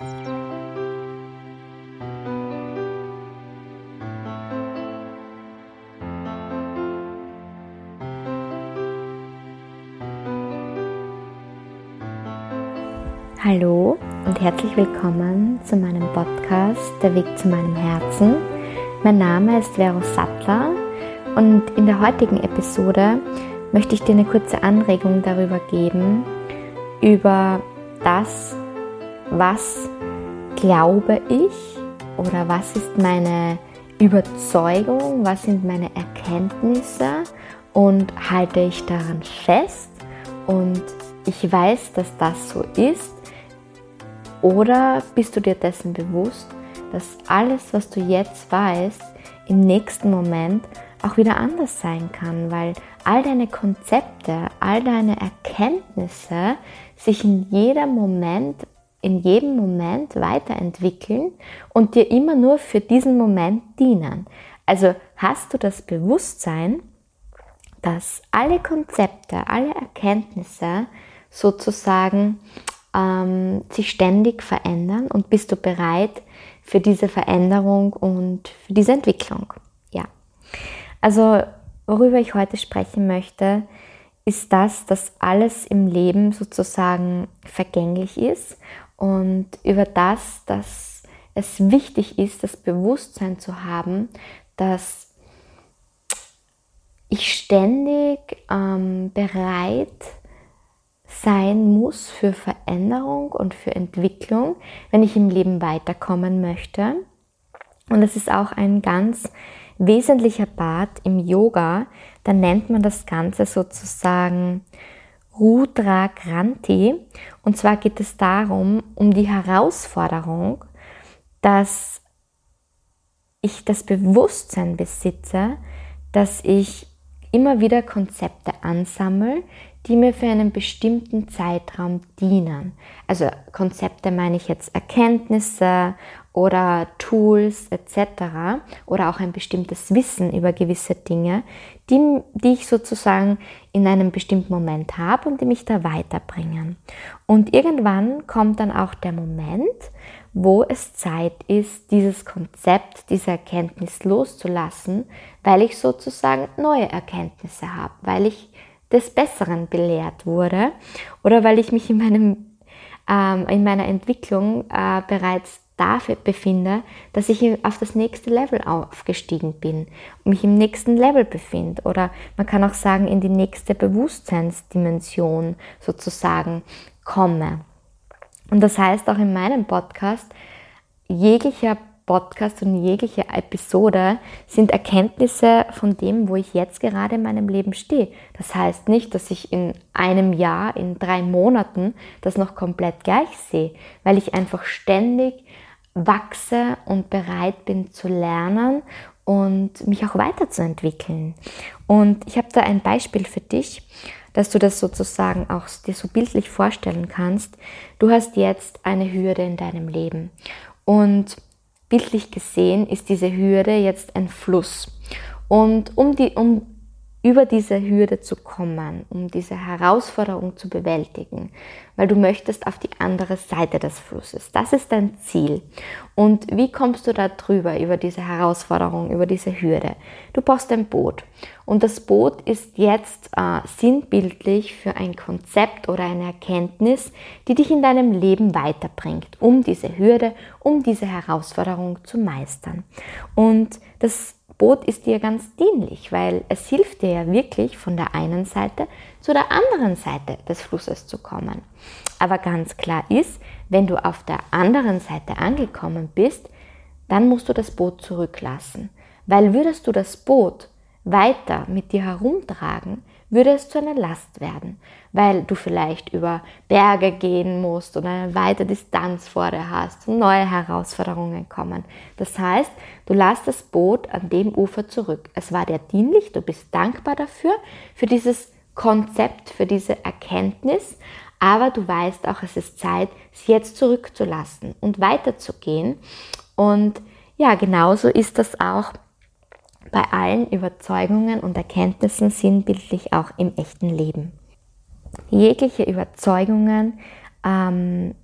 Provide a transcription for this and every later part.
Hallo und herzlich willkommen zu meinem Podcast Der Weg zu meinem Herzen. Mein Name ist Vero Sattler und in der heutigen Episode möchte ich dir eine kurze Anregung darüber geben, über das, was glaube ich oder was ist meine Überzeugung, was sind meine Erkenntnisse und halte ich daran fest und ich weiß, dass das so ist? Oder bist du dir dessen bewusst, dass alles, was du jetzt weißt, im nächsten Moment auch wieder anders sein kann, weil all deine Konzepte, all deine Erkenntnisse sich in jedem Moment, in jedem Moment weiterentwickeln und dir immer nur für diesen Moment dienen. Also hast du das Bewusstsein, dass alle Konzepte, alle Erkenntnisse sozusagen ähm, sich ständig verändern und bist du bereit für diese Veränderung und für diese Entwicklung? Ja. Also, worüber ich heute sprechen möchte, ist das, dass alles im Leben sozusagen vergänglich ist und über das, dass es wichtig ist, das Bewusstsein zu haben, dass ich ständig ähm, bereit sein muss für Veränderung und für Entwicklung, wenn ich im Leben weiterkommen möchte. Und es ist auch ein ganz wesentlicher Part im Yoga, da nennt man das Ganze sozusagen Rudra Kranti. Und zwar geht es darum, um die Herausforderung, dass ich das Bewusstsein besitze, dass ich immer wieder Konzepte ansammle, die mir für einen bestimmten Zeitraum dienen. Also Konzepte meine ich jetzt Erkenntnisse oder Tools etc. oder auch ein bestimmtes Wissen über gewisse Dinge, die, die ich sozusagen in einem bestimmten Moment habe und die mich da weiterbringen. Und irgendwann kommt dann auch der Moment, wo es Zeit ist, dieses Konzept, diese Erkenntnis loszulassen, weil ich sozusagen neue Erkenntnisse habe, weil ich des Besseren belehrt wurde oder weil ich mich in, meinem, ähm, in meiner Entwicklung äh, bereits dafür befinde, dass ich auf das nächste Level aufgestiegen bin und mich im nächsten Level befinde. Oder man kann auch sagen, in die nächste Bewusstseinsdimension sozusagen komme. Und das heißt auch in meinem Podcast, jeglicher Podcast und jegliche Episode sind Erkenntnisse von dem, wo ich jetzt gerade in meinem Leben stehe. Das heißt nicht, dass ich in einem Jahr, in drei Monaten das noch komplett gleich sehe, weil ich einfach ständig wachse und bereit bin zu lernen und mich auch weiterzuentwickeln. Und ich habe da ein Beispiel für dich, dass du das sozusagen auch dir so bildlich vorstellen kannst. Du hast jetzt eine Hürde in deinem Leben und bildlich gesehen ist diese Hürde jetzt ein Fluss. Und um, die, um über diese Hürde zu kommen, um diese Herausforderung zu bewältigen, weil du möchtest auf die andere Seite des Flusses. Das ist dein Ziel. Und wie kommst du da drüber, über diese Herausforderung, über diese Hürde? Du brauchst ein Boot. Und das Boot ist jetzt äh, sinnbildlich für ein Konzept oder eine Erkenntnis, die dich in deinem Leben weiterbringt, um diese Hürde, um diese Herausforderung zu meistern. Und das Boot ist dir ganz dienlich, weil es hilft dir ja wirklich von der einen Seite zu der anderen Seite des Flusses zu kommen. Aber ganz klar ist, wenn du auf der anderen Seite angekommen bist, dann musst du das Boot zurücklassen. Weil würdest du das Boot weiter mit dir herumtragen, würde es zu einer Last werden, weil du vielleicht über Berge gehen musst oder eine weite Distanz vor dir hast und neue Herausforderungen kommen. Das heißt, du lässt das Boot an dem Ufer zurück. Es war dir dienlich, du bist dankbar dafür, für dieses Konzept, für diese Erkenntnis, aber du weißt auch, es ist Zeit, es jetzt zurückzulassen und weiterzugehen. Und ja, genauso ist das auch bei allen Überzeugungen und Erkenntnissen sinnbildlich auch im echten Leben. Jegliche Überzeugungen ähm,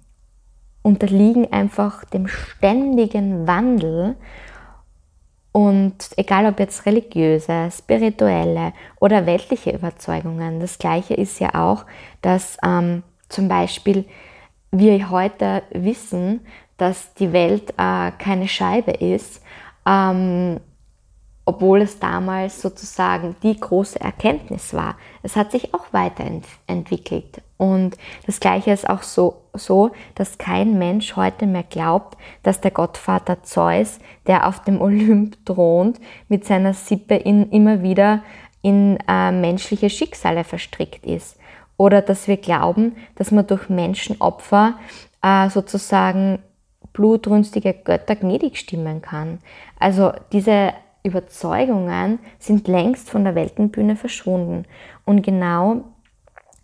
unterliegen einfach dem ständigen Wandel und egal ob jetzt religiöse, spirituelle oder weltliche Überzeugungen, das gleiche ist ja auch, dass ähm, zum Beispiel wir heute wissen, dass die Welt äh, keine Scheibe ist, ähm, obwohl es damals sozusagen die große Erkenntnis war. Es hat sich auch weiterentwickelt. Und das Gleiche ist auch so, so, dass kein Mensch heute mehr glaubt, dass der Gottvater Zeus, der auf dem Olymp thront, mit seiner Sippe in, immer wieder in äh, menschliche Schicksale verstrickt ist. Oder dass wir glauben, dass man durch Menschenopfer äh, sozusagen blutrünstige Götter gnädig stimmen kann. Also diese Überzeugungen sind längst von der Weltenbühne verschwunden. Und genau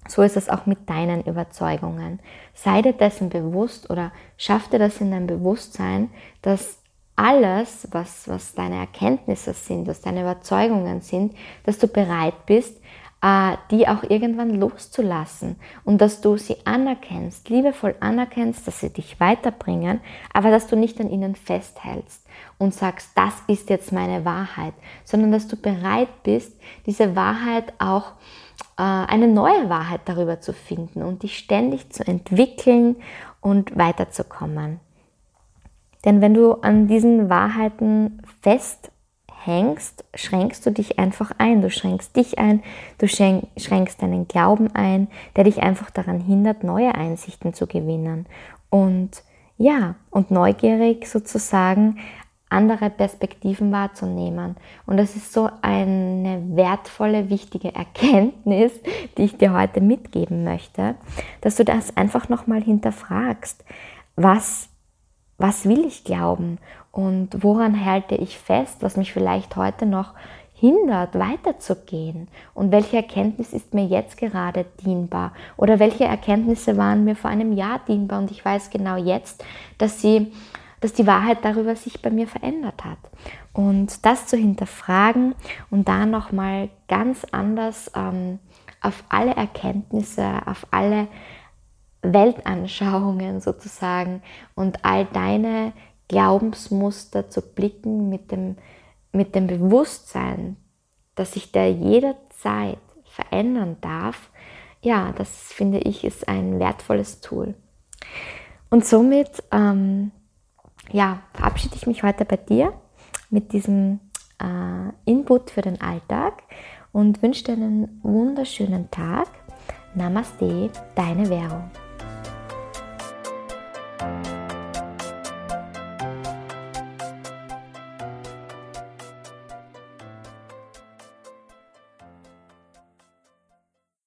so ist es auch mit deinen Überzeugungen. Sei dir dessen bewusst oder schaff dir das in dein Bewusstsein, dass alles, was, was deine Erkenntnisse sind, was deine Überzeugungen sind, dass du bereit bist, die auch irgendwann loszulassen und dass du sie anerkennst, liebevoll anerkennst, dass sie dich weiterbringen, aber dass du nicht an ihnen festhältst und sagst, das ist jetzt meine Wahrheit, sondern dass du bereit bist, diese Wahrheit auch äh, eine neue Wahrheit darüber zu finden und dich ständig zu entwickeln und weiterzukommen. Denn wenn du an diesen Wahrheiten fest hängst, schränkst du dich einfach ein. Du schränkst dich ein, du schränkst deinen Glauben ein, der dich einfach daran hindert, neue Einsichten zu gewinnen. Und ja, und neugierig sozusagen andere Perspektiven wahrzunehmen. Und das ist so eine wertvolle, wichtige Erkenntnis, die ich dir heute mitgeben möchte, dass du das einfach nochmal hinterfragst. Was, was will ich glauben? Und woran halte ich fest, was mich vielleicht heute noch hindert, weiterzugehen? Und welche Erkenntnis ist mir jetzt gerade dienbar? Oder welche Erkenntnisse waren mir vor einem Jahr dienbar? Und ich weiß genau jetzt, dass sie dass die Wahrheit darüber sich bei mir verändert hat. Und das zu hinterfragen und da nochmal ganz anders ähm, auf alle Erkenntnisse, auf alle Weltanschauungen sozusagen und all deine Glaubensmuster zu blicken mit dem, mit dem Bewusstsein, dass sich der jederzeit verändern darf, ja, das finde ich ist ein wertvolles Tool. Und somit ähm, ja, verabschiede ich mich heute bei dir mit diesem äh, Input für den Alltag und wünsche dir einen wunderschönen Tag. Namaste, deine Währung.